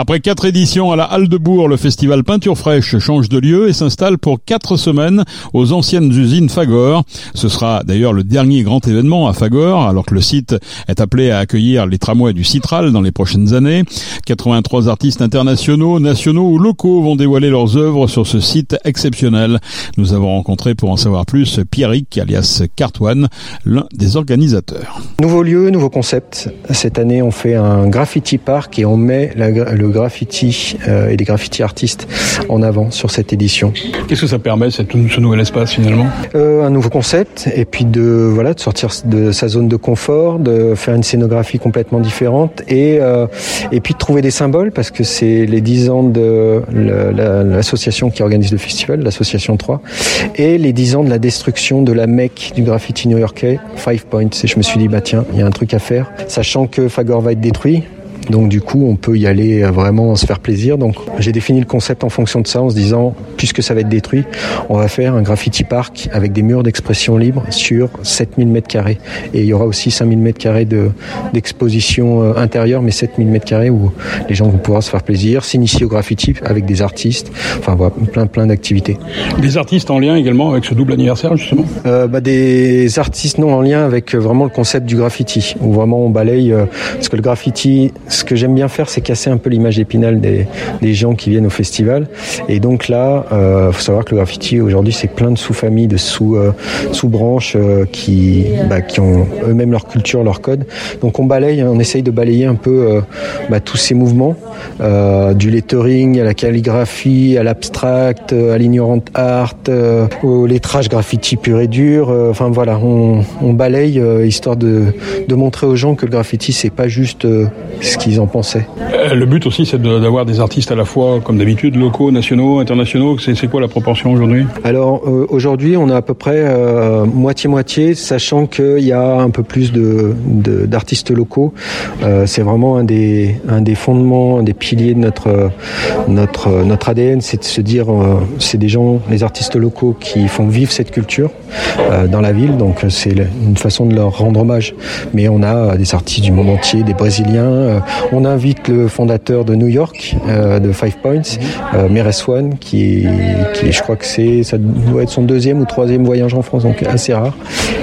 Après quatre éditions à la Halle de Bourg, le festival Peinture Fraîche change de lieu et s'installe pour quatre semaines aux anciennes usines Fagor. Ce sera d'ailleurs le dernier grand événement à Fagor, alors que le site est appelé à accueillir les tramways du Citral dans les prochaines années. 83 artistes internationaux, nationaux ou locaux vont dévoiler leurs œuvres sur ce site exceptionnel. Nous avons rencontré pour en savoir plus Pierrick, alias Cartwan, l'un des organisateurs. Nouveau lieu, nouveau concept. Cette année, on fait un graffiti park et on met le graffiti euh, et les graffiti artistes en avant sur cette édition. Qu'est-ce que ça permet, cette, ce nouvel espace finalement? Euh, Un nouveau concept et puis de voilà de sortir de sa zone de confort, de faire une scénographie complètement différente et euh, et puis de trouver des symboles parce que c'est les 10 ans de l'association qui organise le festival, l'association 3, et les 10 ans de la destruction de la Mecque du graffiti new-yorkais, Five Points. Et je me suis dit bah tiens, il y a un truc à faire, sachant que Fagor va être détruit donc du coup, on peut y aller euh, vraiment se faire plaisir. Donc j'ai défini le concept en fonction de ça, en se disant, puisque ça va être détruit, on va faire un graffiti park avec des murs d'expression libre sur 7000 mètres carrés. Et il y aura aussi 5000 mètres carrés d'exposition euh, intérieure, mais 7000 mètres carrés où les gens vont pouvoir se faire plaisir, s'initier au graffiti avec des artistes, enfin voilà, plein plein d'activités. Des artistes en lien également avec ce double anniversaire justement? Euh, bah, Des artistes non en lien avec vraiment le concept du graffiti, où vraiment on balaye, parce que le graffiti, ce que j'aime bien faire, c'est casser un peu l'image épinale des, gens qui viennent au festival. Et donc là, euh, faut savoir que le graffiti aujourd'hui, c'est plein de sous-familles, de sous, euh, sous-branches euh, qui, bah, qui ont eux-mêmes leur culture, leur code. Donc on balaye, on essaye de balayer un peu bah, tous ces mouvements, du lettering à la calligraphie, à l'abstract, à l'ignorant art, au lettrage graffiti pur et dur. Enfin voilà, on, balaye histoire de, de montrer aux gens que le graffiti, c'est pas juste ce qu'ils en pensaient. Euh, le but aussi, c'est d'avoir des artistes à la fois, comme d'habitude, locaux, nationaux, internationaux. C'est quoi la proportion aujourd'hui? Alors euh, aujourd'hui, on a à peu près euh, moitié-moitié, sachant qu'il y a un peu plus d'artistes de, locaux. c'est vraiment un des, un des fondements, un des piliers de notre, notre, notre ADN, c'est de se dire, c'est des gens, les artistes locaux qui font vivre cette culture dans la ville. Donc c'est une façon de leur rendre hommage. Mais on a des artistes du monde entier, des Brésiliens, on invite le fondateur de New York, euh, de Five Points, euh, Meres One, qui, qui je crois que c'est, ça doit être son deuxième ou troisième voyage en France, donc assez rare.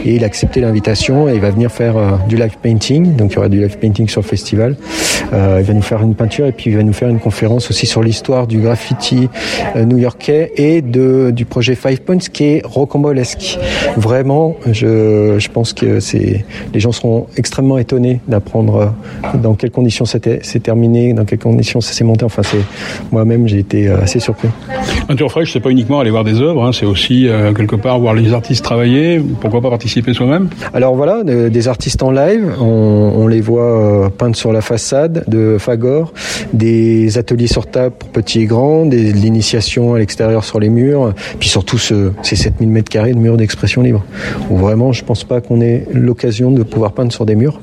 Et il a accepté l'invitation et il va venir faire euh, du live painting. Donc il y aura du live painting sur le festival. Euh, il va nous faire une peinture et puis il va nous faire une conférence aussi sur l'histoire du graffiti euh, new-yorkais et de, du projet Five Points qui est rocambolesque. Vraiment, je, je pense que c'est, les gens seront extrêmement étonnés d'apprendre dans quelles conditions c'est terminé, dans quelles conditions ça s'est monté. Enfin, c'est moi-même, j'ai été euh, assez surpris. Peinture fraîche, c'est pas uniquement aller voir des œuvres, hein, c'est aussi euh, quelque part voir les artistes travailler. Pourquoi pas participer soi-même? Alors voilà, des artistes en live, on, les voit euh, peindre sur la façade de Fagor, des ateliers sur table pour petits et grands, des, de l'initiation à l'extérieur sur les murs, puis surtout ce, ces 7000 mètres carrés de murs d'expression libre. Où vraiment, je pense pas qu'on ait l'occasion de pouvoir peindre sur des murs,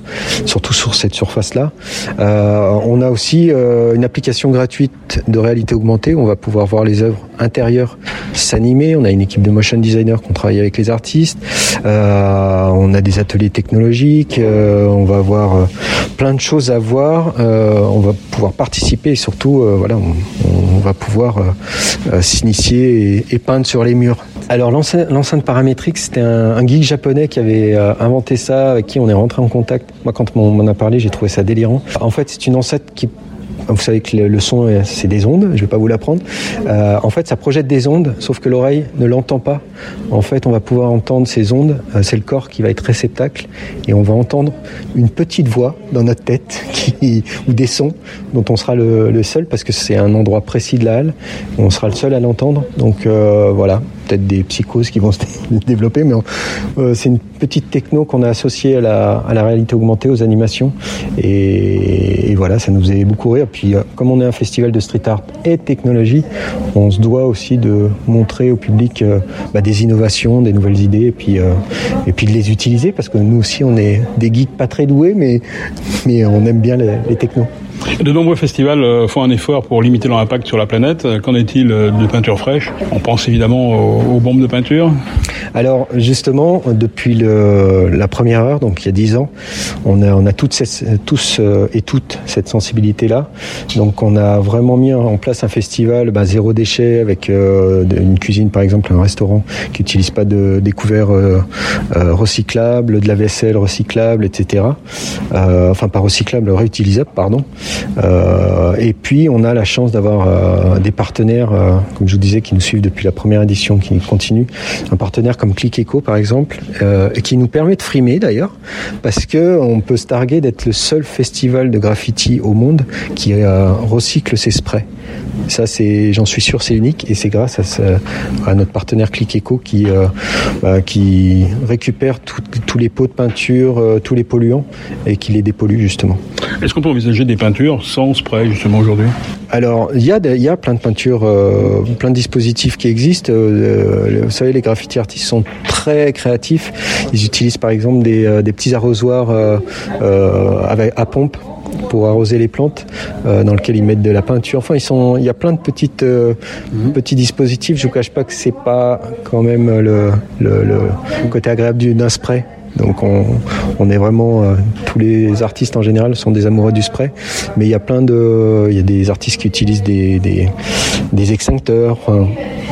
surtout sur cette surface-là. Euh, on a aussi euh, une application gratuite de réalité augmentée où on va pouvoir voir les œuvres intérieures s'animer. On a une équipe de motion designers qui travaille avec les artistes. Euh, on a des ateliers technologiques. on va avoir plein de choses à voir. On va pouvoir participer et surtout, voilà, on, va pouvoir s'initier et, peindre sur les murs. Alors l'enceinte paramétrique, c'était un, un, geek japonais qui avait inventé ça, avec qui on est rentré en contact. Moi, quand on m'en a parlé, j'ai trouvé ça délirant. En fait, c'est une enceinte qui vous savez que le son, c'est des ondes, je ne vais pas vous l'apprendre. Euh, en fait, ça projette des ondes, sauf que l'oreille ne l'entend pas. En fait, on va pouvoir entendre ces ondes, euh, c'est le corps qui va être réceptacle, et on va entendre une petite voix dans notre tête, qui, ou des sons, dont on sera le, seul, parce que c'est un endroit précis de la halle, on sera le seul à l'entendre. Donc euh, voilà, peut-être des psychoses qui vont se développer, mais c'est une petite techno qu'on a associée à la, réalité augmentée, aux animations, et, voilà, ça nous faisait beaucoup rire. Puis, euh, comme on est un festival de street art et technologie, on se doit aussi de montrer au public euh, bah, des innovations, des nouvelles idées, et puis, euh, et puis de les utiliser, parce que nous aussi, on est des geeks pas très doués, mais, mais on aime bien les technos. De nombreux festivals euh, font un effort pour limiter leur impact sur la planète. Qu'en est-il de peinture fraîche? On pense évidemment aux, bombes de peinture. Alors justement, depuis le, la première heure, donc il y a dix ans, on a, on a toutes tous et toutes cette sensibilité-là. Donc on a vraiment mis en place un festival bah, zéro déchet avec une cuisine par exemple, un restaurant qui n'utilise pas de découverts recyclables, de la vaisselle recyclable, etc. enfin pas recyclable, réutilisable, pardon. Euh, et puis on a la chance d'avoir euh, des partenaires, euh, comme je vous disais, qui nous suivent depuis la première édition, qui continuent. Un partenaire comme Click Eco par exemple, qui nous permet de frimer d'ailleurs, parce que on peut se targuer d'être le seul festival de graffiti au monde qui recycle ses sprays. Ça, c'est, j'en suis sûr, c'est unique et c'est grâce à, notre partenaire Click Eco qui, bah, qui récupère tous les pots de peinture, tous les polluants et qui les dépollue justement. Est-ce qu'on peut envisager des peintures sans spray justement aujourd'hui? Alors il y a il y a plein de peintures, euh, plein de dispositifs qui existent. Euh, vous savez, les graffiti artistes sont très créatifs. Ils utilisent par exemple des, euh, des petits arrosoirs avec, à pompe pour arroser les plantes, dans lequel ils mettent de la peinture. Enfin, ils sont, il y a plein de petites, mhm. petits dispositifs. Je vous cache pas que c'est pas quand même le, le, le côté agréable d'un spray. Donc on, on est vraiment euh, tous les artistes en général sont des amoureux du spray, mais il y a plein de il y a des artistes qui utilisent des des, des extincteurs.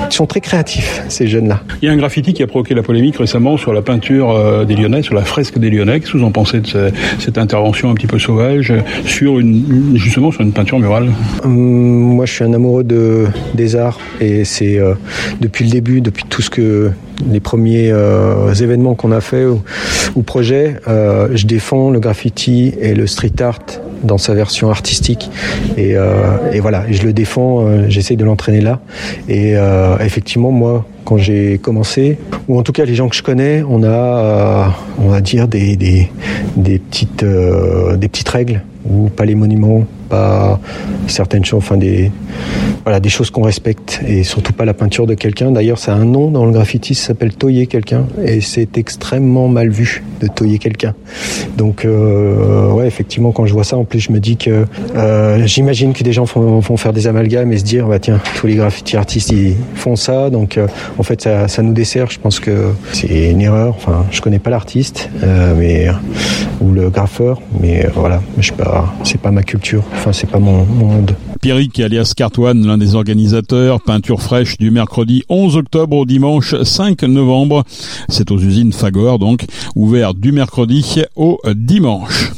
Ils sont très créatifs ces jeunes-là. Il y a un graffiti qui a provoqué la polémique récemment sur la peinture euh, des Lyonnais, sur la fresque des Lyonnais. Qu'est-ce que vous en pensez de cette intervention un petit peu sauvage sur une justement sur une peinture murale hum, Moi, je suis un amoureux de des arts et c'est euh, depuis le début, depuis tout ce que les premiers euh, événements qu'on a fait ou, ou projets, euh, je défends le graffiti et le street art dans sa version artistique. Et, euh, et voilà, je le défends, euh, j'essaye de l'entraîner là. Et euh, effectivement moi quand j'ai commencé, ou en tout cas les gens que je connais, on a, on va dire des, des, des petites, des petites règles ou pas les monuments, pas certaines choses, enfin des, voilà, des choses qu'on respecte et surtout pas la peinture de quelqu'un. D'ailleurs, ça a un nom dans le graffiti, ça s'appelle toyer quelqu'un et c'est extrêmement mal vu de toyer quelqu'un. Donc, euh, ouais, effectivement, quand je vois ça, en plus, je me dis que euh, j'imagine que des gens vont, faire des amalgames et se dire, bah tiens, tous les graffiti artistes ils font ça, donc euh, en fait, ça, ça, nous dessert. Je pense que c'est une erreur. Enfin, je connais pas l'artiste, euh, mais ou le graffeur, mais voilà, je sais pas, c'est pas ma culture. Enfin, c'est pas mon, mon monde. Pierrick alias Cartoine, l'un des organisateurs, peinture fraîche du mercredi 11 octobre au dimanche 5 novembre. C'est aux usines Fagor donc, ouvert du mercredi au dimanche.